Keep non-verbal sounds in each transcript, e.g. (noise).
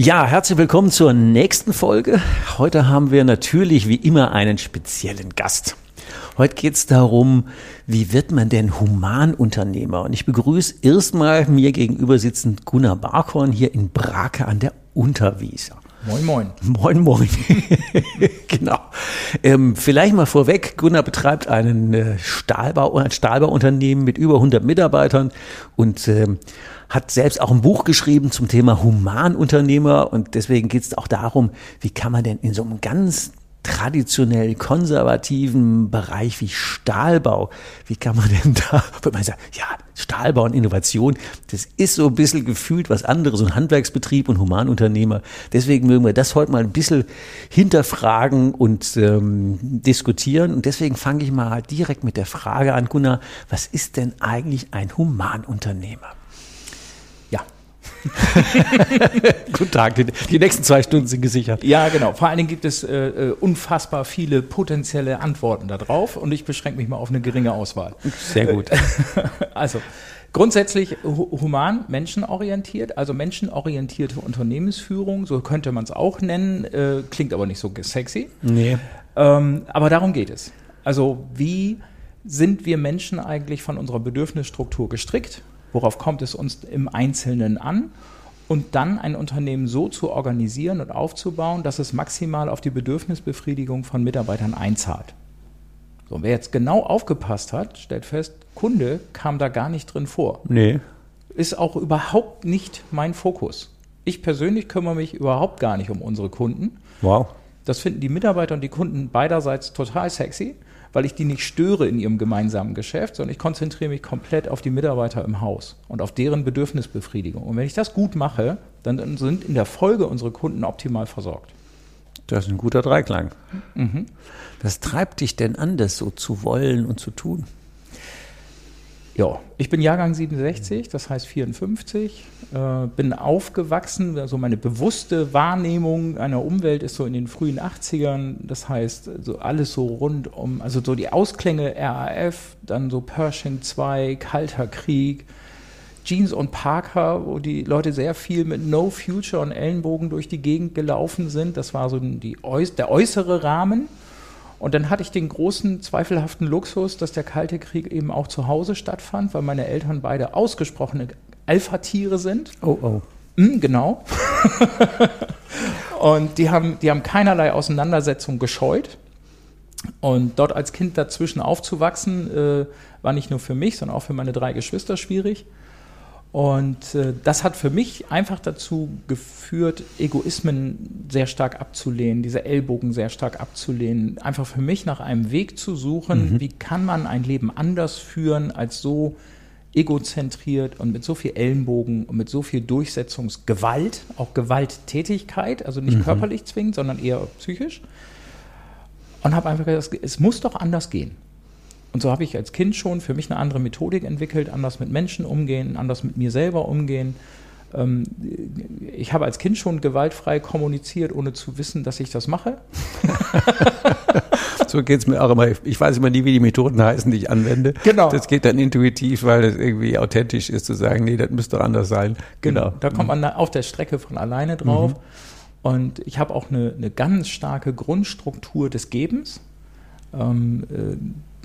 Ja, herzlich willkommen zur nächsten Folge. Heute haben wir natürlich wie immer einen speziellen Gast. Heute geht es darum, wie wird man denn Humanunternehmer? Und ich begrüße erstmal mir gegenüber sitzend Gunnar Barkhorn hier in Brake an der Unterwieser. Moin, moin. Moin, moin. (laughs) genau. Ähm, vielleicht mal vorweg, Gunnar betreibt einen äh, Stahlbau, ein Stahlbauunternehmen mit über 100 Mitarbeitern und ähm, hat selbst auch ein Buch geschrieben zum Thema Humanunternehmer und deswegen geht es auch darum, wie kann man denn in so einem ganz traditionell konservativen Bereich wie Stahlbau, wie kann man denn da, (laughs) wenn man sagt, ja, Stahlbau und Innovation, das ist so ein bisschen gefühlt was anderes, so ein Handwerksbetrieb und Humanunternehmer. Deswegen mögen wir das heute mal ein bisschen hinterfragen und ähm, diskutieren. Und deswegen fange ich mal direkt mit der Frage an, Gunnar, was ist denn eigentlich ein Humanunternehmer? (laughs) Guten Tag, die, die, nächsten zwei Stunden sind gesichert. Ja, genau. Vor allen Dingen gibt es äh, äh unfassbar viele potenzielle Antworten darauf und ich beschränke mich mal auf eine geringe Auswahl. Sehr gut. (laughs) also, grundsätzlich human, menschenorientiert, also menschenorientierte Unternehmensführung, so könnte man es auch nennen, äh, klingt aber nicht so sexy. Nee. Ähm, aber darum geht es. Also, wie sind wir Menschen eigentlich von unserer Bedürfnisstruktur gestrickt? Worauf kommt es uns im Einzelnen an und dann ein Unternehmen so zu organisieren und aufzubauen, dass es maximal auf die Bedürfnisbefriedigung von Mitarbeitern einzahlt. So, wer jetzt genau aufgepasst hat, stellt fest, Kunde kam da gar nicht drin vor. Nee. Ist auch überhaupt nicht mein Fokus. Ich persönlich kümmere mich überhaupt gar nicht um unsere Kunden. Wow. Das finden die Mitarbeiter und die Kunden beiderseits total sexy weil ich die nicht störe in ihrem gemeinsamen Geschäft, sondern ich konzentriere mich komplett auf die Mitarbeiter im Haus und auf deren Bedürfnisbefriedigung. Und wenn ich das gut mache, dann sind in der Folge unsere Kunden optimal versorgt. Das ist ein guter Dreiklang. Mhm. Was treibt dich denn an, das so zu wollen und zu tun? Ja, ich bin Jahrgang 67, das heißt 54, äh, bin aufgewachsen, also meine bewusste Wahrnehmung einer Umwelt ist so in den frühen 80ern, das heißt so alles so rund um, also so die Ausklänge RAF, dann so Pershing 2, Kalter Krieg, Jeans und Parker, wo die Leute sehr viel mit No Future und Ellenbogen durch die Gegend gelaufen sind, das war so die, der äußere Rahmen. Und dann hatte ich den großen, zweifelhaften Luxus, dass der Kalte Krieg eben auch zu Hause stattfand, weil meine Eltern beide ausgesprochene Alpha-Tiere sind. Oh, oh. Mhm, genau. (laughs) und die haben, die haben keinerlei Auseinandersetzung gescheut. Und dort als Kind dazwischen aufzuwachsen, äh, war nicht nur für mich, sondern auch für meine drei Geschwister schwierig. Und äh, das hat für mich einfach dazu geführt, Egoismen sehr stark abzulehnen, diese Ellbogen sehr stark abzulehnen, einfach für mich nach einem Weg zu suchen, mhm. wie kann man ein Leben anders führen als so egozentriert und mit so viel Ellenbogen und mit so viel Durchsetzungsgewalt, auch Gewalttätigkeit, also nicht mhm. körperlich zwingend, sondern eher psychisch. Und habe einfach gesagt, es muss doch anders gehen. Und so habe ich als Kind schon für mich eine andere Methodik entwickelt, anders mit Menschen umgehen, anders mit mir selber umgehen. Ähm, ich habe als Kind schon gewaltfrei kommuniziert, ohne zu wissen, dass ich das mache. (laughs) so geht es mir auch immer. Ich weiß immer nie, wie die Methoden heißen, die ich anwende. Genau. Das geht dann intuitiv, weil es irgendwie authentisch ist, zu sagen, nee, das müsste doch anders sein. Genau. Da kommt man auf der Strecke von alleine drauf. Mhm. Und ich habe auch eine, eine ganz starke Grundstruktur des Gebens. Ähm, äh,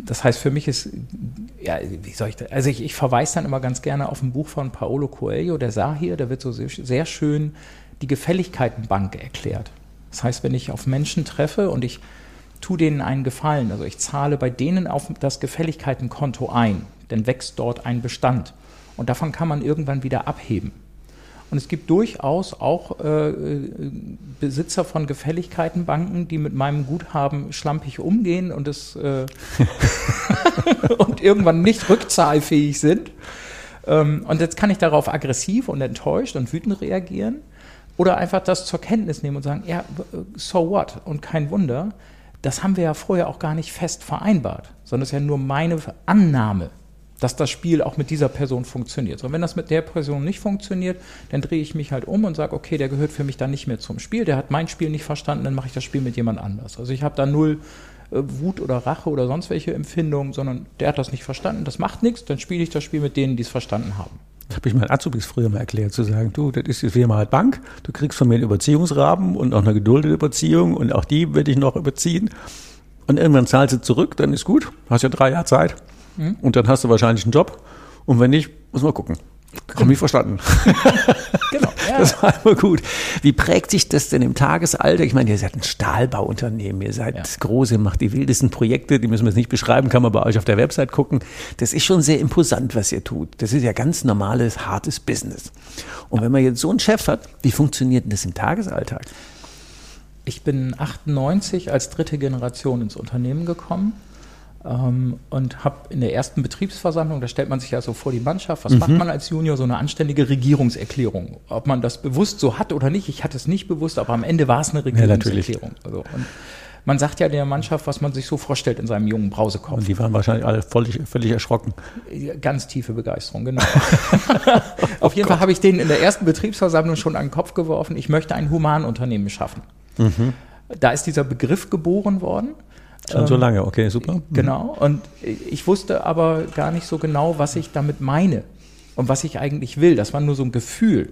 das heißt, für mich ist, ja, wie soll ich das? Also ich, ich verweise dann immer ganz gerne auf ein Buch von Paolo Coelho, der sah hier, da wird so sehr, sehr schön die Gefälligkeitenbank erklärt. Das heißt, wenn ich auf Menschen treffe und ich tue denen einen Gefallen, also ich zahle bei denen auf das Gefälligkeitenkonto ein, dann wächst dort ein Bestand. Und davon kann man irgendwann wieder abheben. Und es gibt durchaus auch äh, Besitzer von Gefälligkeitenbanken, die mit meinem Guthaben schlampig umgehen und es äh, (laughs) und irgendwann nicht rückzahlfähig sind. Ähm, und jetzt kann ich darauf aggressiv und enttäuscht und wütend reagieren oder einfach das zur Kenntnis nehmen und sagen, ja, so what? Und kein Wunder. Das haben wir ja vorher auch gar nicht fest vereinbart, sondern es ist ja nur meine Annahme dass das Spiel auch mit dieser Person funktioniert. So, wenn das mit der Person nicht funktioniert, dann drehe ich mich halt um und sage, okay, der gehört für mich dann nicht mehr zum Spiel, der hat mein Spiel nicht verstanden, dann mache ich das Spiel mit jemand anders. Also ich habe da null äh, Wut oder Rache oder sonst welche Empfindungen, sondern der hat das nicht verstanden, das macht nichts, dann spiele ich das Spiel mit denen, die es verstanden haben. Das habe ich meinen Azubis früher mal erklärt, zu sagen, du, das ist jetzt wie halt Bank, du kriegst von mir einen Überziehungsrahmen und auch eine geduldete Überziehung und auch die werde ich noch überziehen. Und irgendwann zahlst du zurück, dann ist gut, hast ja drei Jahre Zeit. Mhm. Und dann hast du wahrscheinlich einen Job. Und wenn nicht, muss man gucken. Haben ich verstanden. (laughs) genau. (laughs) Ja. Das war immer gut. Wie prägt sich das denn im Tagesalter? Ich meine, ihr seid ein Stahlbauunternehmen, ihr seid ja. groß, ihr macht die wildesten Projekte, die müssen wir jetzt nicht beschreiben, kann man bei euch auf der Website gucken. Das ist schon sehr imposant, was ihr tut. Das ist ja ganz normales, hartes Business. Und wenn man jetzt so einen Chef hat, wie funktioniert denn das im Tagesalltag? Ich bin 98 als dritte Generation ins Unternehmen gekommen ähm, und habe in der ersten Betriebsversammlung, da stellt man sich ja so vor die Mannschaft, was mhm. macht man als Junior, so eine anständige Regierungserklärung. Ob man das bewusst so hat oder nicht, ich hatte es nicht bewusst, aber am Ende war es eine Regierungserklärung. Ja, also, und man sagt ja der Mannschaft, was man sich so vorstellt in seinem jungen Brausekopf. Und die waren wahrscheinlich alle völlig, völlig erschrocken. Ganz tiefe Begeisterung, genau. (laughs) Auf jeden oh Fall habe ich denen in der ersten Betriebsversammlung schon an den Kopf geworfen, ich möchte ein Humanunternehmen schaffen. Mhm. Da ist dieser Begriff geboren worden. Schon ähm, so lange, okay, super. Mhm. Genau. Und ich wusste aber gar nicht so genau, was ich damit meine und was ich eigentlich will. Das war nur so ein Gefühl.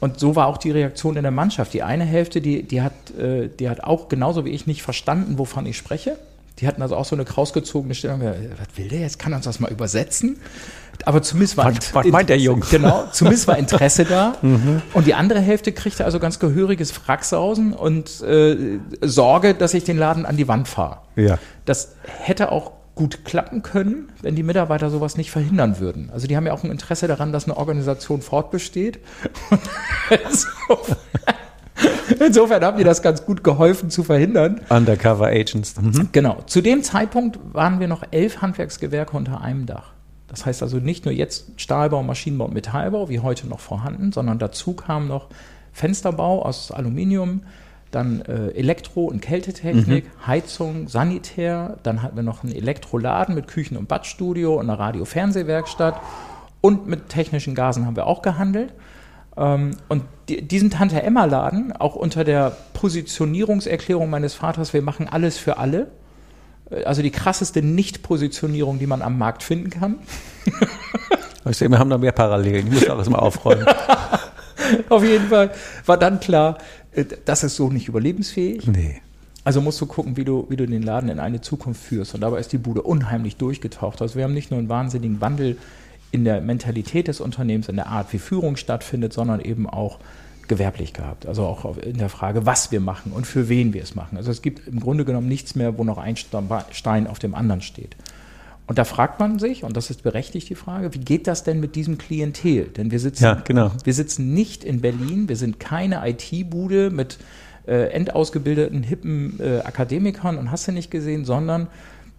Und so war auch die Reaktion in der Mannschaft. Die eine Hälfte, die, die, hat, äh, die hat auch genauso wie ich nicht verstanden, wovon ich spreche. Die hatten also auch so eine krausgezogene Stellung. Was will der jetzt? Kann er uns das mal übersetzen? Aber zumindest war was, was meint der Junge? Genau, zumindest war Interesse da. (laughs) Mhm. Und die andere Hälfte kriegte also ganz gehöriges Fracksausen und äh, Sorge, dass ich den Laden an die Wand fahre. Ja. Das hätte auch gut klappen können, wenn die Mitarbeiter sowas nicht verhindern würden. Also die haben ja auch ein Interesse daran, dass eine Organisation fortbesteht. (laughs) Insofern haben die das ganz gut geholfen zu verhindern. Undercover Agents. Mhm. Genau. Zu dem Zeitpunkt waren wir noch elf Handwerksgewerke unter einem Dach. Das heißt also nicht nur jetzt Stahlbau, Maschinenbau und Metallbau, wie heute noch vorhanden, sondern dazu kam noch Fensterbau aus Aluminium, dann äh, Elektro- und Kältetechnik, mhm. Heizung, Sanitär, dann hatten wir noch einen Elektroladen mit Küchen- und Badstudio und einer Radio-Fernsehwerkstatt und mit technischen Gasen haben wir auch gehandelt. Ähm, und die, diesen Tante-Emma-Laden, auch unter der Positionierungserklärung meines Vaters, wir machen alles für alle, also die krasseste Nicht-Positionierung, die man am Markt finden kann. (laughs) Ich sehe, wir haben da mehr Parallelen. Ich muss auch erstmal aufräumen. (laughs) Auf jeden Fall war dann klar, äh, das ist so nicht überlebensfähig. Nee. Also musst du gucken, wie du, wie du den Laden in eine Zukunft führst. Und dabei ist die Bude unheimlich durchgetaucht. Also wir haben nicht nur einen wahnsinnigen Wandel in der Mentalität des Unternehmens, in der Art, wie Führung stattfindet, sondern eben auch gewerblich gehabt. Also auch in der Frage, was wir machen und für wen wir es machen. Also es gibt im Grunde genommen nichts mehr, wo noch ein Stein auf dem anderen steht. Und da fragt man sich, und das ist berechtigt die Frage, wie geht das denn mit diesem Klientel? Denn wir sitzen, ja, genau. wir sitzen nicht in Berlin, wir sind keine IT-Bude mit äh, endausgebildeten, hippen äh, Akademikern und hast du nicht gesehen, sondern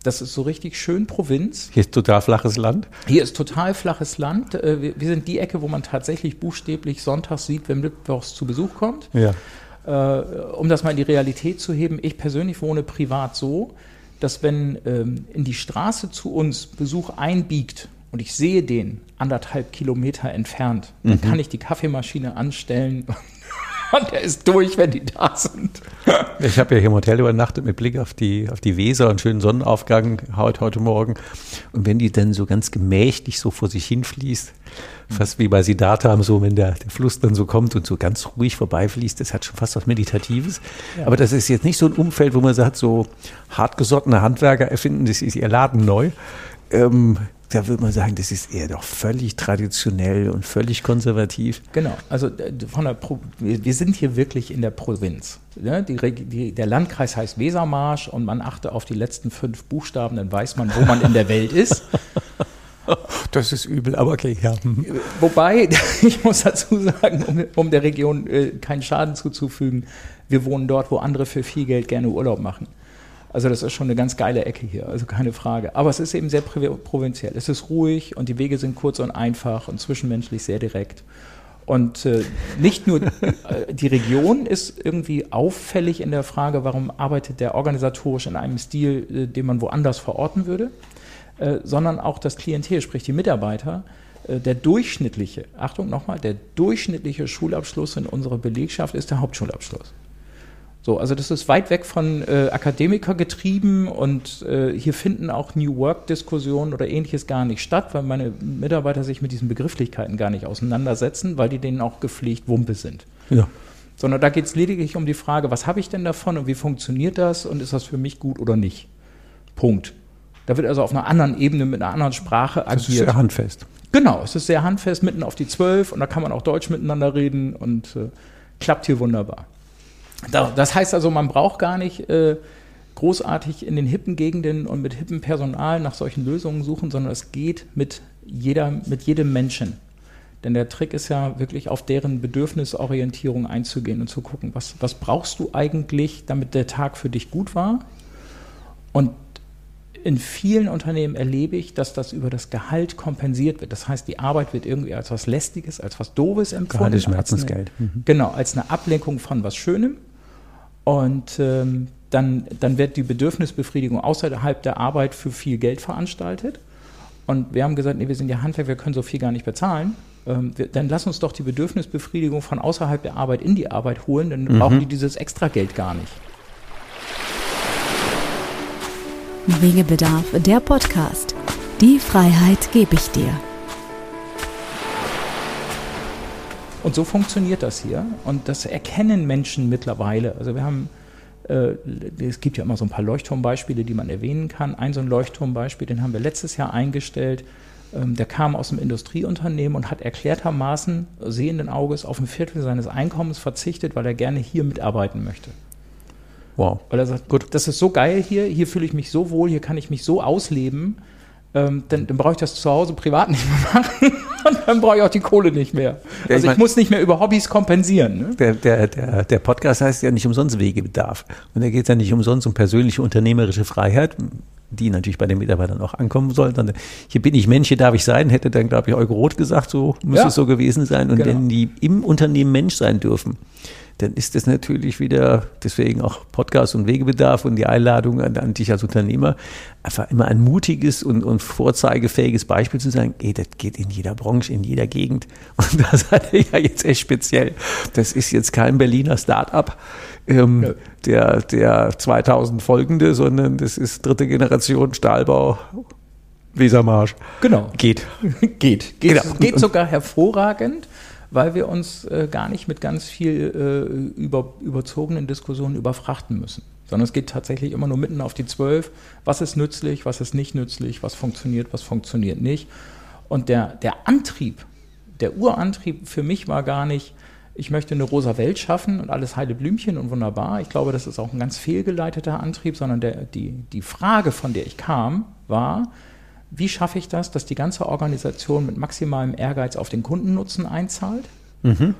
das ist so richtig schön Provinz. Hier ist total flaches Land. Hier ist total flaches Land. Äh, wir sind die Ecke, wo man tatsächlich buchstäblich sonntags sieht, wenn Mittwochs zu Besuch kommt. Ja. Äh, um das mal in die Realität zu heben, ich persönlich wohne privat so, dass wenn ähm, in die Straße zu uns Besuch einbiegt und ich sehe den anderthalb Kilometer entfernt, dann mhm. kann ich die Kaffeemaschine anstellen und der ist durch, wenn die da sind. Ich habe ja hier im Hotel übernachtet mit Blick auf die, auf die Weser und schönen Sonnenaufgang heute, heute Morgen. Und wenn die dann so ganz gemächlich so vor sich hinfließt, fast wie bei Siddhartha, so wenn der, der Fluss dann so kommt und so ganz ruhig vorbeifließt, das hat schon fast was Meditatives. Ja. Aber das ist jetzt nicht so ein Umfeld, wo man sagt, so hartgesottene Handwerker erfinden das ist ihr Laden neu. Ähm, da würde man sagen, das ist eher doch völlig traditionell und völlig konservativ. Genau, also äh, von der Pro wir sind hier wirklich in der Provinz. Ne? Die, die, der Landkreis heißt Wesermarsch und man achte auf die letzten fünf Buchstaben, dann weiß man, wo man in der Welt ist. (laughs) Das ist übel, aber okay, ja. Mhm. Wobei, (laughs) ich muss dazu sagen, um, um der Region äh, keinen Schaden zuzufügen, wir wohnen dort, wo andere für viel Geld gerne Urlaub machen. Also das ist schon eine ganz geile Ecke hier, also keine Frage. Aber es ist eben sehr provinziell. Es ist ruhig und die Wege sind kurz und einfach und zwischenmenschlich sehr direkt. Und äh, nicht nur äh, die Region ist irgendwie auffällig in der Frage, warum arbeitet der organisatorisch in einem Stil, äh, den man woanders verorten würde, äh, sondern auch das Klientel, sprich die Mitarbeiter. Äh, der durchschnittliche, Achtung nochmal, der durchschnittliche Schulabschluss in unserer Belegschaft ist der Hauptschulabschluss. So, also das ist weit weg von äh, Akademiker getrieben und äh, hier finden auch New Work-Diskussionen oder ähnliches gar nicht statt, weil meine Mitarbeiter sich mit diesen Begrifflichkeiten gar nicht auseinandersetzen, weil die denen auch gepflegt Wumpe sind. Ja. Sondern da geht es lediglich um die Frage, was habe ich denn davon und wie funktioniert das und ist das für mich gut oder nicht? Punkt. Da wird also auf einer anderen Ebene mit einer anderen Sprache agiert. Das ist sehr handfest. Genau, es ist sehr handfest, mitten auf die Zwölf und da kann man auch Deutsch miteinander reden und äh, klappt hier wunderbar. Das heißt also, man braucht gar nicht äh, großartig in den hippen Gegenden und mit hippen Personal nach solchen Lösungen suchen, sondern es geht mit, jeder, mit jedem Menschen. Denn der Trick ist ja wirklich auf deren Bedürfnisorientierung einzugehen und zu gucken, was, was brauchst du eigentlich, damit der Tag für dich gut war? Und in vielen Unternehmen erlebe ich, dass das über das Gehalt kompensiert wird. Das heißt, die Arbeit wird irgendwie als was Lästiges, als was Doofes empfunden. Gerade Schmerzensgeld. Mhm. Genau, als eine Ablenkung von was Schönem. Und ähm, dann, dann wird die Bedürfnisbefriedigung außerhalb der Arbeit für viel Geld veranstaltet. Und wir haben gesagt, nee, wir sind ja Handwerk, wir können so viel gar nicht bezahlen. Ähm, wir, dann lass uns doch die Bedürfnisbefriedigung von außerhalb der Arbeit in die Arbeit holen, dann mhm. brauchen die dieses extra Geld gar nicht. Wegebedarf, der Podcast. Die Freiheit gebe ich dir. Und so funktioniert das hier. Und das erkennen Menschen mittlerweile. Also wir haben, äh, es gibt ja immer so ein paar Leuchtturmbeispiele, die man erwähnen kann. Ein so ein Leuchtturmbeispiel, den haben wir letztes Jahr eingestellt. Ähm, der kam aus dem Industrieunternehmen und hat erklärtermaßen sehenden Auges auf ein Viertel seines Einkommens verzichtet, weil er gerne hier mitarbeiten möchte. Wow. Weil er sagt, gut, das ist so geil hier, hier fühle ich mich so wohl, hier kann ich mich so ausleben ähm, dann, dann brauche ich das zu Hause privat nicht mehr machen (laughs) und dann brauche ich auch die Kohle nicht mehr. Ja, also ich, mein, ich, muss nicht mehr über Hobbys kompensieren. Ne? Der, der, der, der Podcast heißt ja nicht umsonst Wegebedarf. Und da geht es ja nicht umsonst um persönliche unternehmerische Freiheit, die natürlich bei den Mitarbeitern auch ankommen soll. Dann, hier bin ich Mensch, hier darf ich sein, hätte dann, glaube ich, Euro Rot gesagt, so muss ja. es so gewesen sein. Und genau. wenn die im Unternehmen Mensch sein dürfen, dann ist das natürlich wieder, deswegen auch Podcast und Wegebedarf und die Einladung an, an dich als Unternehmer, einfach immer ein mutiges und, und vorzeigefähiges Beispiel zu sagen, ey, das geht in jeder Branche, in jeder Gegend. (laughs) Und das seid ihr ja jetzt echt speziell. Das ist jetzt kein Berliner Start-up, ähm, ja. der, der 2000 folgende, sondern das ist dritte Generation Stahlbau. Wesermarsch. Genau. Geht. (laughs) geht. Geht, genau. geht sogar hervorragend weil wir uns äh, gar nicht mit ganz viel äh, über, überzogenen Diskussionen überfrachten müssen. Sondern es geht tatsächlich immer nur mitten auf die Zwölf. Was ist nützlich, was ist nicht nützlich, was funktioniert, was funktioniert nicht. Und der, der Antrieb, der Urantrieb für mich war gar nicht, ich möchte eine rosa Welt schaffen und alles heile Blümchen und wunderbar. Ich glaube, das ist auch ein ganz fehlgeleiteter Antrieb, sondern der, die, die Frage, von der ich kam, war, wie schaffe ich das, dass die ganze Organisation mit maximalem Ehrgeiz auf den Kundennutzen einzahlt? Mhm.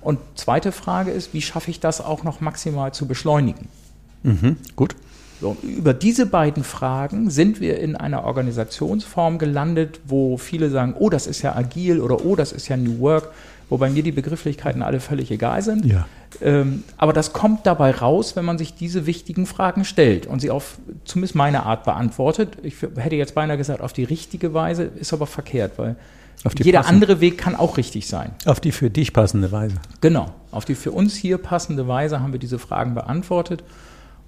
Und zweite Frage ist, wie schaffe ich das auch noch maximal zu beschleunigen? Mhm. Gut. So, über diese beiden Fragen sind wir in einer Organisationsform gelandet, wo viele sagen, oh, das ist ja agil oder oh, das ist ja New Work wobei mir die Begrifflichkeiten alle völlig egal sind. Ja. Ähm, aber das kommt dabei raus, wenn man sich diese wichtigen Fragen stellt und sie auf zumindest meine Art beantwortet. Ich hätte jetzt beinahe gesagt, auf die richtige Weise, ist aber verkehrt, weil jeder passende. andere Weg kann auch richtig sein. Auf die für dich passende Weise. Genau, auf die für uns hier passende Weise haben wir diese Fragen beantwortet.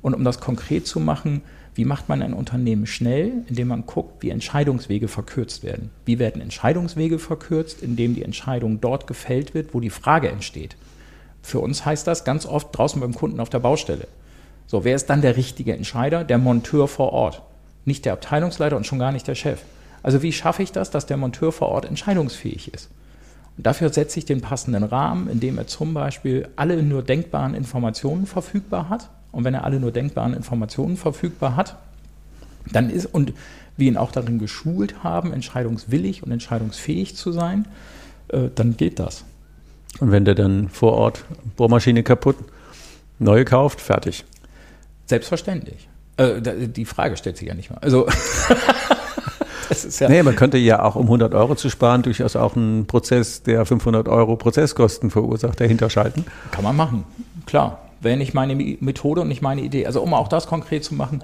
Und um das konkret zu machen, wie macht man ein Unternehmen schnell, indem man guckt, wie Entscheidungswege verkürzt werden? Wie werden Entscheidungswege verkürzt, indem die Entscheidung dort gefällt wird, wo die Frage entsteht? Für uns heißt das ganz oft draußen beim Kunden auf der Baustelle. So, wer ist dann der richtige Entscheider? Der Monteur vor Ort. Nicht der Abteilungsleiter und schon gar nicht der Chef. Also wie schaffe ich das, dass der Monteur vor Ort entscheidungsfähig ist? Und dafür setze ich den passenden Rahmen, indem er zum Beispiel alle nur denkbaren Informationen verfügbar hat. Und wenn er alle nur denkbaren Informationen verfügbar hat, dann ist, und wir ihn auch darin geschult haben, entscheidungswillig und entscheidungsfähig zu sein, äh, dann geht das. Und wenn der dann vor Ort Bohrmaschine kaputt, neue kauft, fertig. Selbstverständlich. Äh, die Frage stellt sich ja nicht mal. Also (laughs) ja nee, man könnte ja auch um 100 Euro zu sparen durchaus auch einen Prozess, der 500 Euro Prozesskosten verursacht, dahinter schalten. Kann man machen, klar. Wäre nicht meine Methode und nicht meine Idee. Also um auch das konkret zu machen,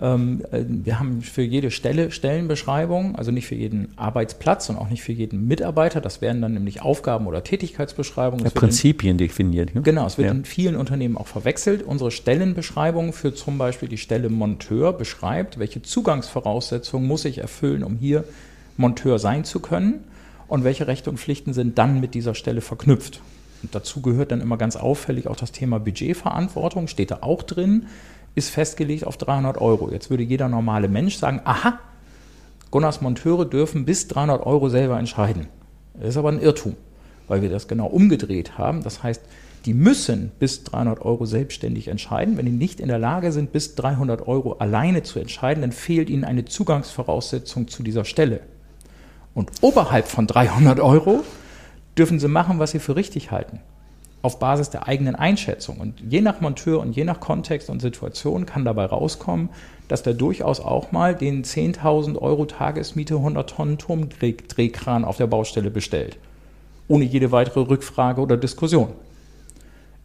ähm, äh, wir haben für jede Stelle Stellenbeschreibung, also nicht für jeden Arbeitsplatz und auch nicht für jeden Mitarbeiter. Das wären dann nämlich Aufgaben oder Tätigkeitsbeschreibungen. Ja, Prinzipien in, definiert. Ne? Genau, es wird ja. in vielen Unternehmen auch verwechselt. Unsere Stellenbeschreibung für zum Beispiel die Stelle Monteur beschreibt, welche Zugangsvoraussetzungen muss ich erfüllen, um hier Monteur sein zu können und welche Rechte und Pflichten sind dann mit dieser Stelle verknüpft. Und dazu gehört dann immer ganz auffällig auch das Thema Budgetverantwortung, steht da auch drin ist festgelegt auf 300 Euro. Jetzt würde jeder normale Mensch sagen, aha, Gunnars Monteure dürfen bis 300 Euro selber entscheiden. Das ist aber ein Irrtum, weil wir das genau umgedreht haben. Das heißt, die müssen bis 300 Euro selbstständig entscheiden. Wenn die nicht in der Lage sind, bis 300 Euro alleine zu entscheiden, dann fehlt ihnen eine Zugangsvoraussetzung zu dieser Stelle. Und oberhalb von 300 Euro dürfen sie machen, was sie für richtig halten auf Basis der eigenen Einschätzung. Und je nach Monteur und je nach Kontext und Situation kann dabei rauskommen, dass der durchaus auch mal den 10.000 Euro Tagesmiete 100 Tonnen Turmdrehkran auf der Baustelle bestellt. Ohne jede weitere Rückfrage oder Diskussion.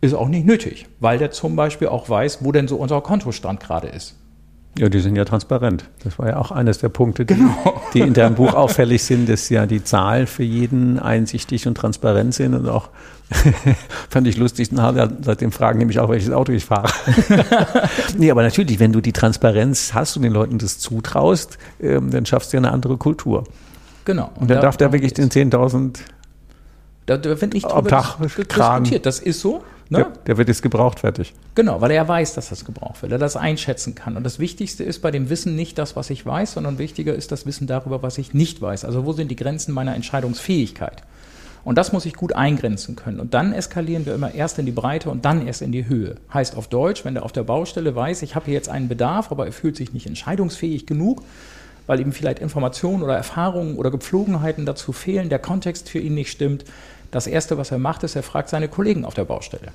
Ist auch nicht nötig, weil der zum Beispiel auch weiß, wo denn so unser Kontostand gerade ist. Ja, die sind ja transparent. Das war ja auch eines der Punkte, die, genau. die in deinem Buch auffällig sind, dass ja die Zahlen für jeden einsichtig und transparent sind und auch (laughs) fand ich lustig, seitdem fragen nämlich auch, welches Auto ich fahre. (laughs) nee, aber natürlich, wenn du die Transparenz hast und den Leuten das zutraust, ähm, dann schaffst du ja eine andere Kultur. Genau. Und, und dann da, darf der wirklich den 10.000 da, da wird nicht drüber Tag diskutiert. Das ist so. Ne? Der, der, wird jetzt gebraucht, fertig. Genau, weil er weiß, dass das gebraucht wird, er das einschätzen kann. Und das Wichtigste ist bei dem Wissen nicht das, was ich weiß, sondern wichtiger ist das Wissen darüber, was ich nicht weiß. Also wo sind die Grenzen meiner Entscheidungsfähigkeit? Und das muss ich gut eingrenzen können. Und dann eskalieren wir immer erst in die Breite und dann erst in die Höhe. Heißt auf Deutsch, wenn der auf der Baustelle weiß, ich habe hier jetzt einen Bedarf, aber er fühlt sich nicht entscheidungsfähig genug, weil ihm vielleicht Informationen oder Erfahrungen oder Gepflogenheiten dazu fehlen, der Kontext für ihn nicht stimmt, das Erste, was er macht, ist, er fragt seine Kollegen auf der Baustelle.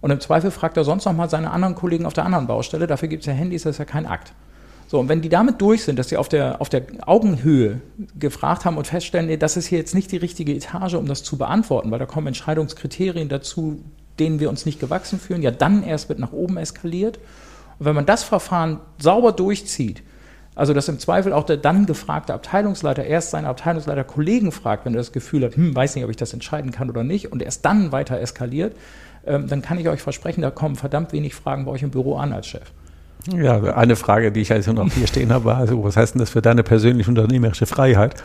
Und im Zweifel fragt er sonst noch mal seine anderen Kollegen auf der anderen Baustelle. Dafür gibt es ja Handys, das ist ja kein Akt. So, und wenn die damit durch sind, dass sie auf der, auf der Augenhöhe gefragt haben und feststellen, nee, das ist hier jetzt nicht die richtige Etage, um das zu beantworten, weil da kommen Entscheidungskriterien dazu, denen wir uns nicht gewachsen fühlen, ja, dann erst wird nach oben eskaliert. Und wenn man das Verfahren sauber durchzieht, also, dass im Zweifel auch der dann gefragte Abteilungsleiter erst seine Abteilungsleiter-Kollegen fragt, wenn er das Gefühl hat, hm, weiß nicht, ob ich das entscheiden kann oder nicht, und erst dann weiter eskaliert, ähm, dann kann ich euch versprechen, da kommen verdammt wenig Fragen bei euch im Büro an als Chef. Ja, eine Frage, die ich also noch hier stehen habe, war, also, was heißt denn das für deine persönliche unternehmerische Freiheit?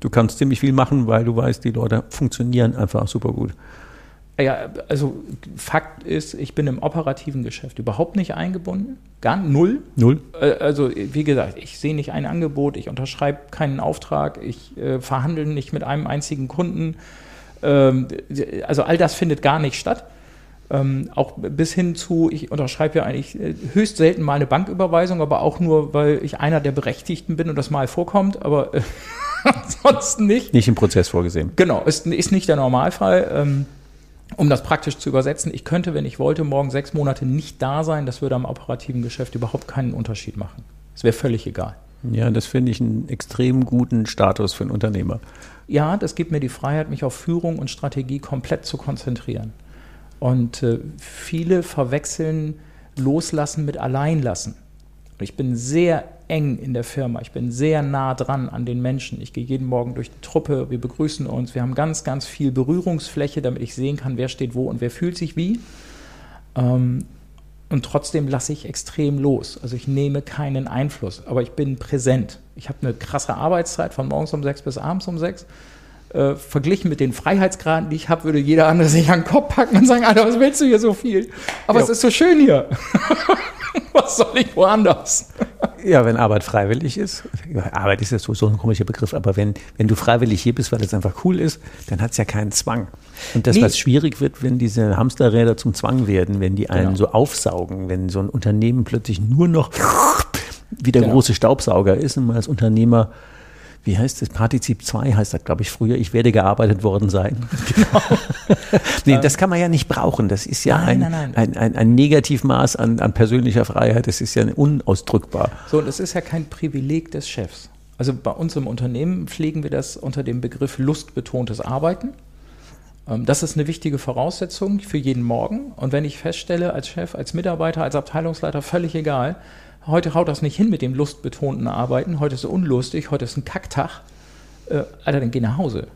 Du kannst ziemlich viel machen, weil du weißt, die Leute funktionieren einfach super gut. Ja, also Fakt ist, ich bin im operativen Geschäft überhaupt nicht eingebunden. Gar null. Null. Äh, also, wie gesagt, ich sehe nicht ein Angebot, ich unterschreibe keinen Auftrag, ich äh, verhandle nicht mit einem einzigen Kunden. Ähm, also all das findet gar nicht statt. Ähm, auch bis hin zu, ich unterschreibe ja eigentlich äh, höchst selten mal eine Banküberweisung, aber auch nur, weil ich einer der Berechtigten bin und das mal vorkommt, aber äh, (laughs) ansonsten nicht. Nicht im Prozess vorgesehen. Genau, ist, ist nicht der Normalfall. Ähm, um das praktisch zu übersetzen, ich könnte, wenn ich wollte, morgen sechs Monate nicht da sein. Das würde am operativen Geschäft überhaupt keinen Unterschied machen. Es wäre völlig egal. Ja, das finde ich einen extrem guten Status für einen Unternehmer. Ja, das gibt mir die Freiheit, mich auf Führung und Strategie komplett zu konzentrieren. Und äh, viele verwechseln Loslassen mit Alleinlassen. Und ich bin sehr eng in der Firma. Ich bin sehr nah dran an den Menschen. Ich gehe jeden Morgen durch die Truppe, wir begrüßen uns. Wir haben ganz, ganz viel Berührungsfläche, damit ich sehen kann, wer steht wo und wer fühlt sich wie. Ähm, und trotzdem lasse ich extrem los. Also ich nehme keinen Einfluss, aber ich bin präsent. Ich habe eine krasse Arbeitszeit von morgens um sechs bis abends um sechs. Äh, verglichen mit den Freiheitsgraden, die ich habe, würde jeder andere sich an den Kopf packen und sagen, Alter, was willst du hier so viel? Aber ja. es ist so schön hier. (laughs) was soll ich woanders? Ja, wenn Arbeit freiwillig ist. Arbeit ist ja so, so ein komischer Begriff, aber wenn, wenn du freiwillig hier bist, weil es einfach cool ist, dann hat es ja keinen Zwang. Und das, Nee. was schwierig wird, wenn diese Hamsterräder zum Zwang werden, wenn die einen Genau. so aufsaugen, wenn so ein Unternehmen plötzlich nur noch (laughs) wie der Genau. große Staubsauger ist und man als Unternehmer wie heißt das? Partizip 2 heißt das, glaube ich, früher. Ich werde gearbeitet worden sein. (laughs) Genau. nee, das kann man ja nicht brauchen. Das ist ja Nein, ein, nein, nein. Ein, ein, ein Negativmaß an, an persönlicher Freiheit. Das ist ja unausdrückbar. So, und es ist ja kein Privileg des Chefs. Also bei uns im Unternehmen pflegen wir das unter dem Begriff lustbetontes Arbeiten. Ähm, Das ist eine wichtige Voraussetzung für jeden Morgen. Und wenn ich feststelle, als Chef, als Mitarbeiter, als Abteilungsleiter, völlig egal, heute haut das nicht hin mit dem lustbetonten Arbeiten, heute ist es unlustig, heute ist ein Kacktag, äh, Alter, dann geh nach Hause.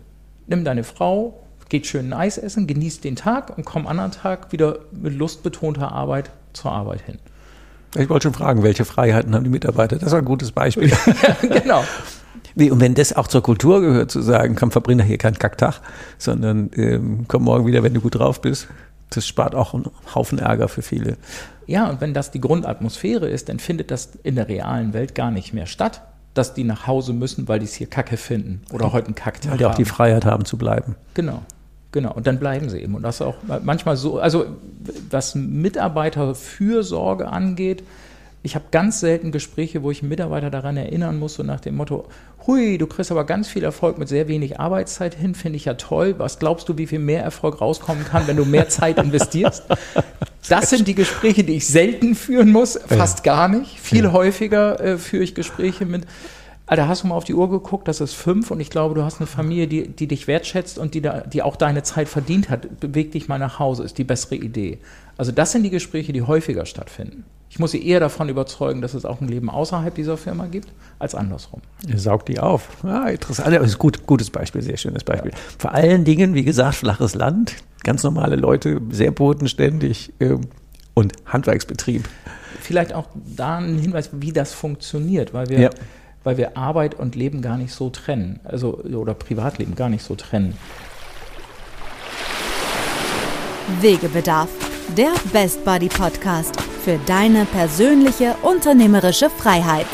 Nimm deine Frau, geht schön ein Eis essen, genießt den Tag und komm am anderen Tag wieder mit lustbetonter Arbeit zur Arbeit hin. Ich wollte schon fragen, welche Freiheiten haben die Mitarbeiter? Das war ein gutes Beispiel. (laughs) genau. Nee, und wenn das auch zur Kultur gehört, zu sagen, komm, verbring doch hier keinen Kacktag, sondern ähm, komm morgen wieder, wenn du gut drauf bist, das spart auch einen Haufen Ärger für viele. Ja, und wenn das die Grundatmosphäre ist, dann findet das in der realen Welt gar nicht mehr statt, dass die nach Hause müssen, weil die es hier Kacke finden oder heute einen Kacktag Weil die auch die. Freiheit haben zu bleiben. Genau, genau. Und dann bleiben sie eben. Und das auch manchmal so, also was Mitarbeiterfürsorge angeht, ich habe ganz selten Gespräche, wo ich einen Mitarbeiter daran erinnern muss, so nach dem Motto, hui, du kriegst aber ganz viel Erfolg mit sehr wenig Arbeitszeit hin, finde ich ja toll. Was glaubst du, wie viel mehr Erfolg rauskommen kann, wenn du mehr Zeit investierst? (laughs) Das sind die Gespräche, die ich selten führen muss, fast gar nicht. Viel häufiger äh, führe ich Gespräche mit, Alter, hast du mal auf die Uhr geguckt, das ist fünf und ich glaube, du hast eine Familie, die, die dich wertschätzt und die, da, die auch deine Zeit verdient hat. Beweg dich mal nach Hause, ist die bessere Idee. Also das sind die Gespräche, die häufiger stattfinden. Ich muss sie eher davon überzeugen, dass es auch ein Leben außerhalb dieser Firma gibt, als andersrum. Er saugt die auf. Ah, interessant. Das ist gut, gutes Beispiel, sehr schönes Beispiel. Vor allen Dingen, wie gesagt, flaches Land, ganz normale Leute, sehr bodenständig ähm, und Handwerksbetrieb. Vielleicht auch da ein Hinweis, wie das funktioniert, weil wir, Ja. weil wir Arbeit und Leben gar nicht so trennen, also oder Privatleben gar nicht so trennen. Wegebedarf, der Best Buddy Podcast für deine persönliche unternehmerische Freiheit.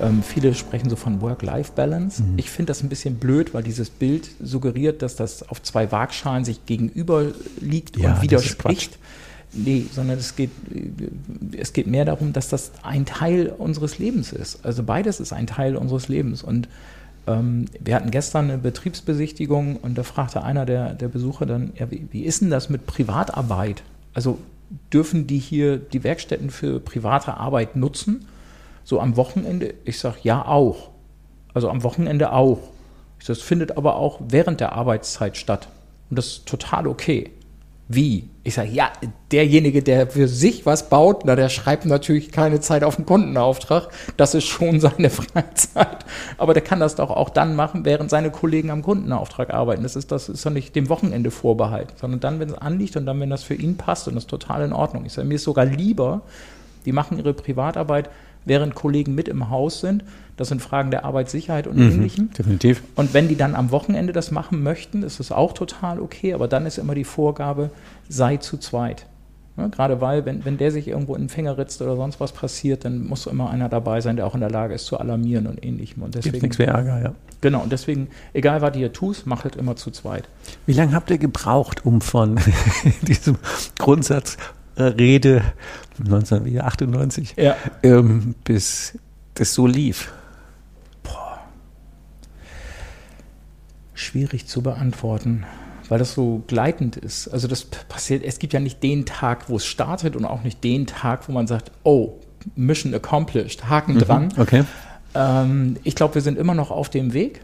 Ähm, viele sprechen so von Work-Life-Balance. Ich finde das ein bisschen blöd, weil dieses Bild suggeriert, dass das auf zwei Waagschalen sich gegenüber liegt Ja, und widerspricht. Nee, sondern es geht, es geht mehr darum, dass das ein Teil unseres Lebens ist. Also beides ist ein Teil unseres Lebens. Und wir hatten gestern eine Betriebsbesichtigung und da fragte einer der, der Besucher dann, ja, wie, wie ist denn das mit Privatarbeit? Also dürfen die hier die Werkstätten für private Arbeit nutzen? So am Wochenende? Ich sage, ja, auch. Also am Wochenende auch. Das findet aber auch während der Arbeitszeit statt. Und das ist total okay. Wie? Ich sage, ja, derjenige, der für sich was baut, na, der schreibt natürlich keine Zeit auf den Kundenauftrag. Das ist schon (laughs) seine Freizeit. Aber der kann das doch auch dann machen, während seine Kollegen am Kundenauftrag arbeiten. Das ist, das ist doch nicht dem Wochenende vorbehalten, sondern dann, wenn es anliegt und dann, wenn das für ihn passt und das ist total in Ordnung. Ich sage, mir ist sogar lieber, die machen ihre Privatarbeit, während Kollegen mit im Haus sind. Das sind Fragen der Arbeitssicherheit und Ähnlichem. Definitiv. Und wenn die dann am Wochenende das machen möchten, ist das auch total okay, aber dann ist immer die Vorgabe, sei zu zweit. Ja, gerade weil, wenn, wenn der sich irgendwo in den Finger ritzt oder sonst was passiert, dann muss immer einer dabei sein, der auch in der Lage ist zu alarmieren und ähnlichem. Und Gibt deswegen, nichts mehr Ärger, ja. genau, und deswegen, egal was ihr tust, macht halt immer zu zweit. Wie lange habt ihr gebraucht, um von (laughs) diesem Grundsatz äh, Rede 1998 Ja. ähm, bis das so lief? Schwierig zu beantworten, weil das so gleitend ist. Also das passiert, es gibt ja nicht den Tag, wo es startet und auch nicht den Tag, wo man sagt, oh, Mission accomplished, Haken dran. Okay. Ähm, ich glaube, wir sind immer noch auf dem Weg.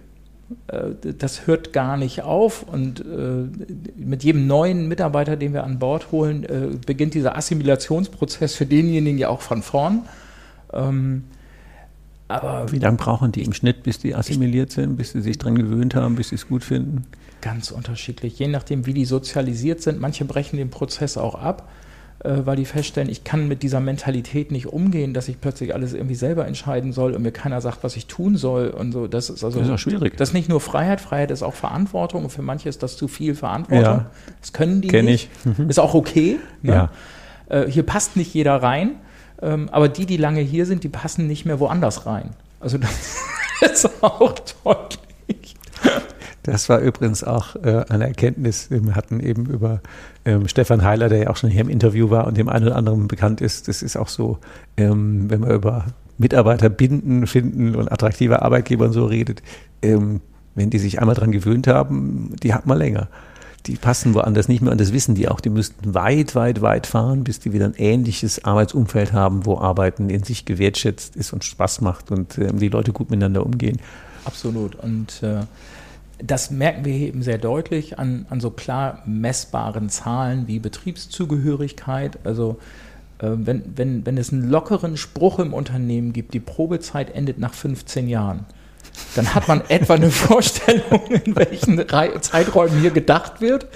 Äh, das hört gar nicht auf und äh, mit jedem neuen Mitarbeiter, den wir an Bord holen, äh, beginnt dieser Assimilationsprozess für denjenigen ja auch von vorn. Ähm, aber Wie lange brauchen die im Schnitt, bis die assimiliert sind, bis sie sich dran gewöhnt haben, bis sie es gut finden? Ganz unterschiedlich, je nachdem, wie die sozialisiert sind. Manche brechen den Prozess auch ab, äh, weil die feststellen, ich kann mit dieser Mentalität nicht umgehen, dass ich plötzlich alles irgendwie selber entscheiden soll und mir keiner sagt, was ich tun soll und so. Das ist also Das ist auch schwierig. Das ist nicht nur Freiheit, Freiheit ist auch Verantwortung und für manche ist das zu viel Verantwortung. Ja. Das können die Kenn nicht. ich. Mhm. Ist auch okay. ne? Ja. Äh, hier passt nicht jeder rein. Ähm, aber die, die lange hier sind, die passen nicht mehr woanders rein. Also das (laughs) ist auch deutlich. Das war übrigens auch äh, eine Erkenntnis. Wir hatten eben über ähm, Stefan Heiler, der ja auch schon hier im Interview war und dem einen oder anderen bekannt ist. Das ist auch so, ähm, wenn man über Mitarbeiter binden, finden und attraktive Arbeitgeber und so redet. Ähm, wenn die sich einmal dran gewöhnt haben, die hat man länger. Die passen woanders nicht mehr und das wissen die auch. Die müssten weit, weit, weit fahren, bis die wieder ein ähnliches Arbeitsumfeld haben, wo Arbeiten in sich gewertschätzt ist und Spaß macht und äh, die Leute gut miteinander umgehen. Absolut. Und äh, das merken wir eben sehr deutlich an, an so klar messbaren Zahlen wie Betriebszugehörigkeit. Also äh, wenn, wenn, wenn es einen lockeren Spruch im Unternehmen gibt, die Probezeit endet nach 15 Jahren, dann hat man etwa eine (laughs) Vorstellung, in welchen Zeiträumen hier gedacht wird.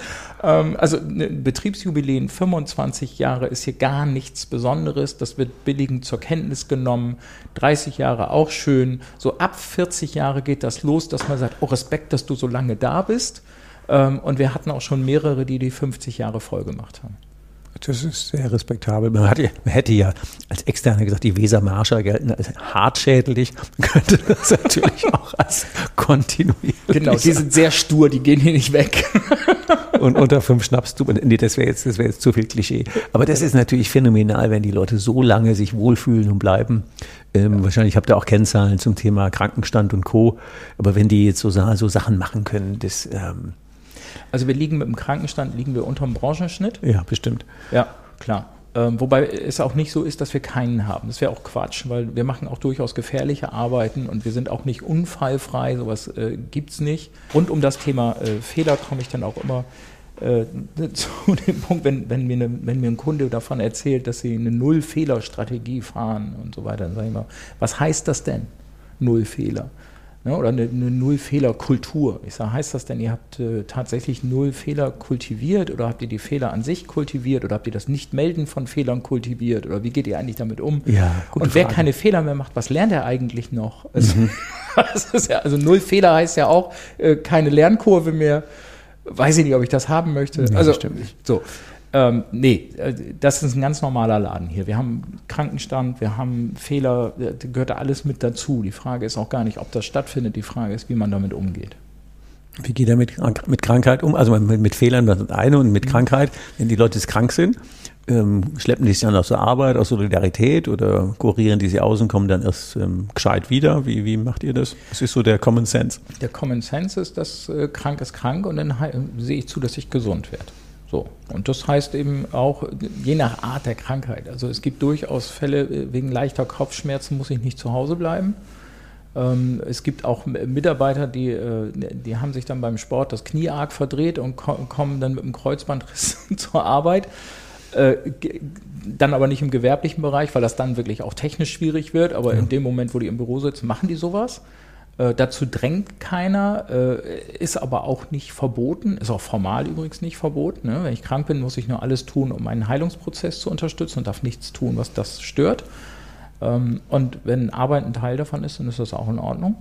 Ähm, also ein Betriebsjubiläen 25 Jahre ist hier gar nichts Besonderes. Das wird billigend zur Kenntnis genommen. 30 Jahre auch schön. So ab 40 Jahre geht das los, dass man sagt, oh Respekt, dass du so lange da bist. Ähm, und wir hatten auch schon mehrere, die die 50 Jahre voll gemacht haben. Das ist sehr respektabel. Man, hat, man hätte ja als Externe gesagt, die Wesermarscher gelten als hartschädlich. Man könnte das (laughs) natürlich auch als kontinuierlich. Genau, die sind sehr stur, die gehen hier nicht weg. (laughs) Und unter fünf Schnaps, nee, das wäre jetzt, das wäre jetzt zu viel Klischee. Aber das ist natürlich phänomenal, wenn die Leute so lange sich wohlfühlen und bleiben. Ähm, ja. Wahrscheinlich habt ihr auch Kennzahlen zum Thema Krankenstand und Co. Aber wenn die jetzt so, so Sachen machen können, das, ähm, also wir liegen mit dem Krankenstand, liegen wir unter dem Branchenschnitt. Ja, bestimmt. Ja, klar. Ähm, wobei es auch nicht so ist, dass wir keinen haben. Das wäre auch Quatsch, weil wir machen auch durchaus gefährliche Arbeiten und wir sind auch nicht unfallfrei, sowas äh, gibt es nicht. Rund um das Thema äh, Fehler komme ich dann auch immer äh, (laughs) zu dem Punkt, wenn, wenn, mir eine, wenn mir ein Kunde davon erzählt, dass sie eine Null-Fehler-Strategie fahren und so weiter, dann sage ich mal, was heißt das denn? Null Fehler ne, oder eine, eine Null-Fehler-Kultur. Ich sage, heißt das denn, ihr habt äh, tatsächlich Null Fehler kultiviert oder habt ihr die Fehler an sich kultiviert oder habt ihr das Nicht-Melden von Fehlern kultiviert oder wie geht ihr eigentlich damit um? Ja, Und wer Frage. keine Fehler mehr macht, was lernt er eigentlich noch? Also, (laughs) mhm. ja, also Null Fehler heißt ja auch äh, keine Lernkurve mehr. Weiß ich nicht, ob ich das haben möchte. Ja, also, stimmt nicht. so. Ähm, nee, äh, das ist ein ganz normaler Laden hier. Wir haben Krankenstand, wir haben Fehler, äh, da gehört da alles mit dazu. Die Frage ist auch gar nicht, ob das stattfindet, die Frage ist, wie man damit umgeht. Wie geht er mit, mit Krankheit um? Also mit, mit Fehlern, das ist eine und mit mhm. Krankheit, wenn die Leute krank sind, ähm, schleppen die sich dann aus der Arbeit, aus Solidarität oder kurieren die sie aus und kommen dann erst ähm, gescheit wieder? Wie, wie macht ihr das? Was ist so der Common Sense? Der Common Sense ist, dass äh, krank ist krank und dann sehe ich zu, dass ich gesund werde. So. Und das heißt eben auch, je nach Art der Krankheit. Also es gibt durchaus Fälle, äh, wegen leichter Kopfschmerzen muss ich nicht zu Hause bleiben. Ähm, es gibt auch Mitarbeiter, die, äh, die haben sich dann beim Sport das Knie arg verdreht und kommen dann mit dem Kreuzbandriss (laughs) zur Arbeit. Äh, dann aber nicht im gewerblichen Bereich, weil das dann wirklich auch technisch schwierig wird. Aber ja. in dem Moment, wo die im Büro sitzen, machen die sowas. Äh, dazu drängt keiner, äh, ist aber auch nicht verboten, ist auch formal übrigens nicht verboten. Ne? Wenn ich krank bin, muss ich nur alles tun, um meinen Heilungsprozess zu unterstützen und darf nichts tun, was das stört. Ähm, und wenn Arbeit ein Teil davon ist, dann ist das auch in Ordnung.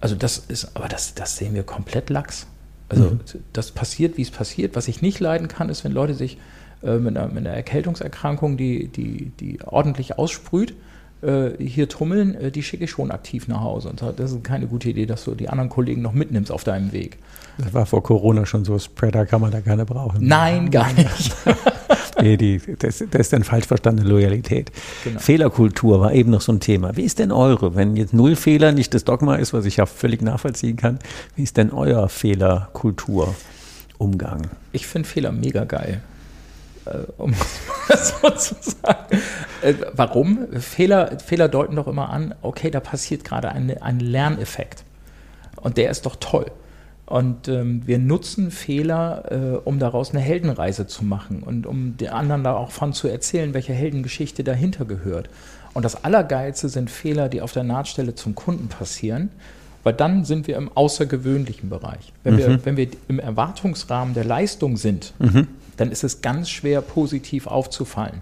Also das ist, aber das, das sehen wir komplett lax. Also mhm. das passiert, wie es passiert. Was ich nicht leiden kann, ist, wenn Leute sich äh, mit, einer, mit, einer, Erkältungserkrankung, die, die, die ordentlich aussprüht, hier tummeln, äh, die schicke ich schon aktiv nach Hause. Und das ist keine gute Idee, dass du die anderen Kollegen noch mitnimmst auf deinem Weg. Das war vor Corona schon so. Spreader kann man da keine brauchen. Nein, gar nicht. (laughs) nee, die, das, das, ist dann falsch verstandene Loyalität. Genau. Fehlerkultur war eben noch so ein Thema. Wie ist denn eure, wenn jetzt null Fehler nicht das Dogma ist, was ich ja völlig nachvollziehen kann, wie ist denn euer Fehlerkulturumgang? Ich finde Fehler mega geil. Äh, um (laughs) es so zu sagen. Äh, warum? Fehler, Fehler deuten doch immer an, okay, da passiert gerade ein, ein Lerneffekt. Und der ist doch toll. Und ähm, wir nutzen Fehler, äh, um daraus eine Heldenreise zu machen und um den anderen da auch von zu erzählen, welche Heldengeschichte dahinter gehört. Und das Allergeilste sind Fehler, die auf der Nahtstelle zum Kunden passieren, weil dann sind wir im außergewöhnlichen Bereich. Wenn, mhm. wir, wenn wir im Erwartungsrahmen der Leistung sind, mhm. Dann ist es ganz schwer, positiv aufzufallen.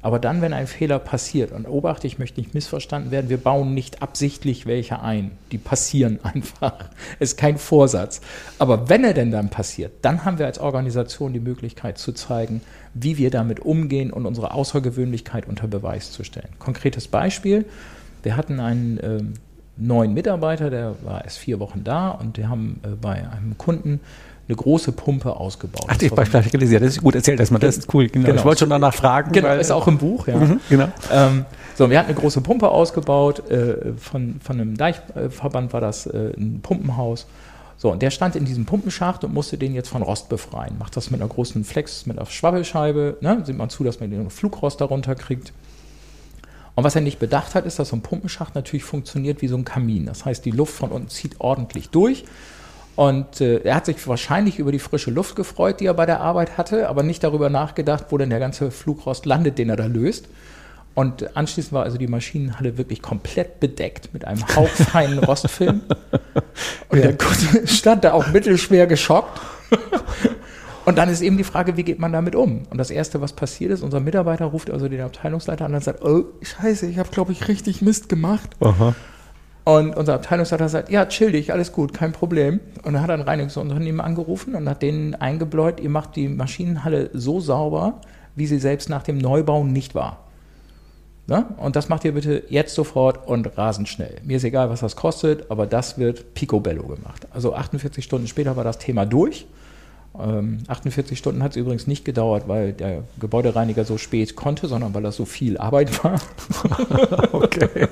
Aber dann, wenn ein Fehler passiert, und obachte, ich möchte nicht missverstanden werden, wir bauen nicht absichtlich welche ein. Die passieren (laughs) einfach. Es ist kein Vorsatz. Aber wenn er denn dann passiert, dann haben wir als Organisation die Möglichkeit zu zeigen, wie wir damit umgehen und unsere Außergewöhnlichkeit unter Beweis zu stellen. Konkretes Beispiel. Wir hatten einen äh, neuen Mitarbeiter, der war erst vier Wochen da und wir haben äh, bei einem Kunden eine große Pumpe ausgebaut. Ach, ich habe gelesen, das ist gut, erzählt das mal, das ist cool. Genau. genau. Ich wollte schon danach fragen. Genau, ist auch im Buch, ja. Mhm, genau. Ähm, so, wir hatten eine große Pumpe ausgebaut, äh, von, von einem Deichverband war das äh, ein Pumpenhaus. So, und der stand in diesem Pumpenschacht und musste den jetzt von Rost befreien. Macht das mit einer großen Flex, mit einer Schwabbelscheibe, ne? sieht man zu, dass man den Flugrost darunter kriegt. Und was er nicht bedacht hat, ist, dass so ein Pumpenschacht natürlich funktioniert wie so ein Kamin. Das heißt, die Luft von unten zieht ordentlich durch und äh, er hat sich wahrscheinlich über die frische Luft gefreut, die er bei der Arbeit hatte, aber nicht darüber nachgedacht, wo denn der ganze Flugrost landet, den er da löst. Und anschließend war also die Maschinenhalle wirklich komplett bedeckt mit einem hauchfeinen (laughs) Rostfilm. Und ja. der Kunde stand da auch mittelschwer geschockt. Und dann ist eben die Frage, wie geht man damit um? Und das Erste, was passiert ist, unser Mitarbeiter ruft also den Abteilungsleiter an und sagt, oh, scheiße, ich habe, glaube ich, richtig Mist gemacht. Aha. Und unser Abteilungsleiter sagt, ja, chill dich, alles gut, kein Problem. Und dann hat er ein Reinigungsunternehmen angerufen und hat denen eingebläut, ihr macht die Maschinenhalle so sauber, wie sie selbst nach dem Neubau nicht war. Ne? Und das macht ihr bitte jetzt sofort und rasend schnell. Mir ist egal, was das kostet, aber das wird picobello gemacht. Also 48 Stunden später war das Thema durch. Ähm, 48 Stunden hat es übrigens nicht gedauert, weil der Gebäudereiniger so spät konnte, sondern weil das so viel Arbeit war. (laughs) (laughs) okay.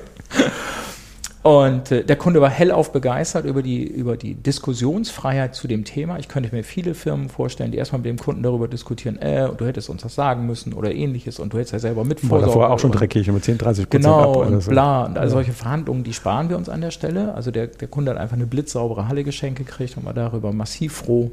Und äh, der Kunde war hellauf begeistert über die, über die Diskussionsfreiheit zu dem Thema. Ich könnte mir viele Firmen vorstellen, die erstmal mit dem Kunden darüber diskutieren, äh, du hättest uns das sagen müssen oder ähnliches und du hättest ja selber mit War davor auch schon dreckig und mit 10, 30 Prozent Genau, ab, und so. bla. Und all solche Verhandlungen, die sparen wir uns an der Stelle. Also der, der Kunde hat einfach eine blitzsaubere Halle geschenkt gekriegt und war darüber massiv froh.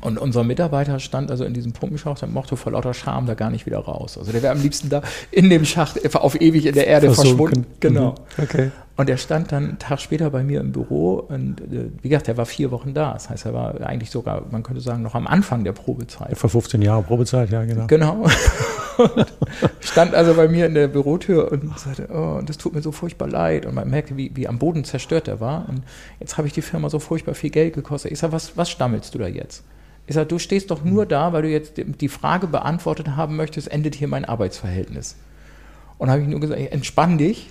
Und unser Mitarbeiter stand also in diesem Pumpenschacht und mochte vor lauter Scham da gar nicht wieder raus. Also der wäre am liebsten da in dem Schacht auf ewig in der Erde Versunken. verschwunden. Genau. Mhm. Okay. Und er stand dann einen Tag später bei mir im Büro und äh, wie gesagt, er war vier Wochen da. Das heißt, er war eigentlich sogar, man könnte sagen, noch am Anfang der Probezeit. Vor 15 Jahren Probezeit, ja, genau. Genau. (laughs) stand also bei mir in der Bürotür und sagte, oh, das tut mir so furchtbar leid. Und man merkte, wie, wie am Boden zerstört er war. Und jetzt habe ich die Firma so furchtbar viel Geld gekostet. Ich sage, was, was stammelst du da jetzt? Ich sage, du stehst doch nur da, weil du jetzt die Frage beantwortet haben möchtest, endet hier mein Arbeitsverhältnis. Und habe ich nur gesagt, entspann dich.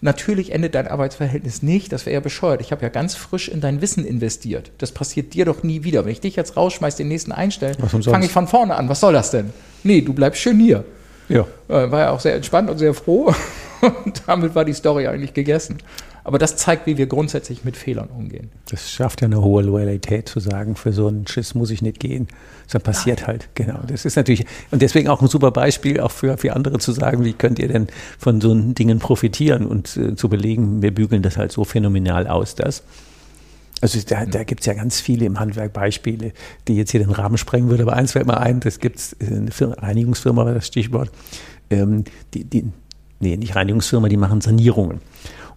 Natürlich endet dein Arbeitsverhältnis nicht, das wäre ja bescheuert. Ich habe ja ganz frisch in dein Wissen investiert. Das passiert dir doch nie wieder. Wenn ich dich jetzt rausschmeiße, den nächsten einstellen, fange ich von vorne an. Was soll das denn? Nee, du bleibst schön hier. Ja. Äh, war ja auch sehr entspannt und sehr froh. (laughs) Und damit war die Story eigentlich gegessen. Aber das zeigt, wie wir grundsätzlich mit Fehlern umgehen. Das schafft ja eine hohe Loyalität zu sagen, für so einen Schiss muss ich nicht gehen. Das passiert Nein. halt. Genau. Das ist natürlich, und deswegen auch ein super Beispiel, auch für, für andere zu sagen, wie könnt ihr denn von so Dingen profitieren und äh, zu belegen, wir bügeln das halt so phänomenal aus, dass. Also da, da gibt es ja ganz viele im Handwerk Beispiele, die jetzt hier den Rahmen sprengen würde, aber eins fällt mir ein, das gibt es, äh, eine Firma, Reinigungsfirma war das Stichwort, ähm, die, die, nee, nicht Reinigungsfirma, die machen Sanierungen.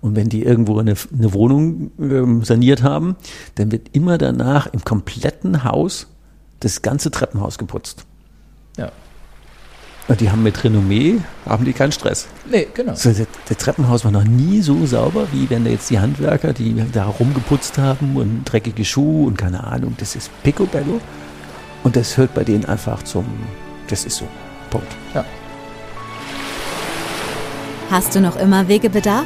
Und wenn die irgendwo eine, eine Wohnung ähm, saniert haben, dann wird immer danach im kompletten Haus das ganze Treppenhaus geputzt. Ja. Und die haben mit Renommee, haben die keinen Stress. Nee, genau. So, der, der, Treppenhaus war noch nie so sauber, wie wenn da jetzt die Handwerker, die da rumgeputzt haben und dreckige Schuhe und keine Ahnung, das ist Picobello. Und das hört bei denen einfach zum, das ist so. Punkt. Ja. Hast du noch immer Wegebedarf?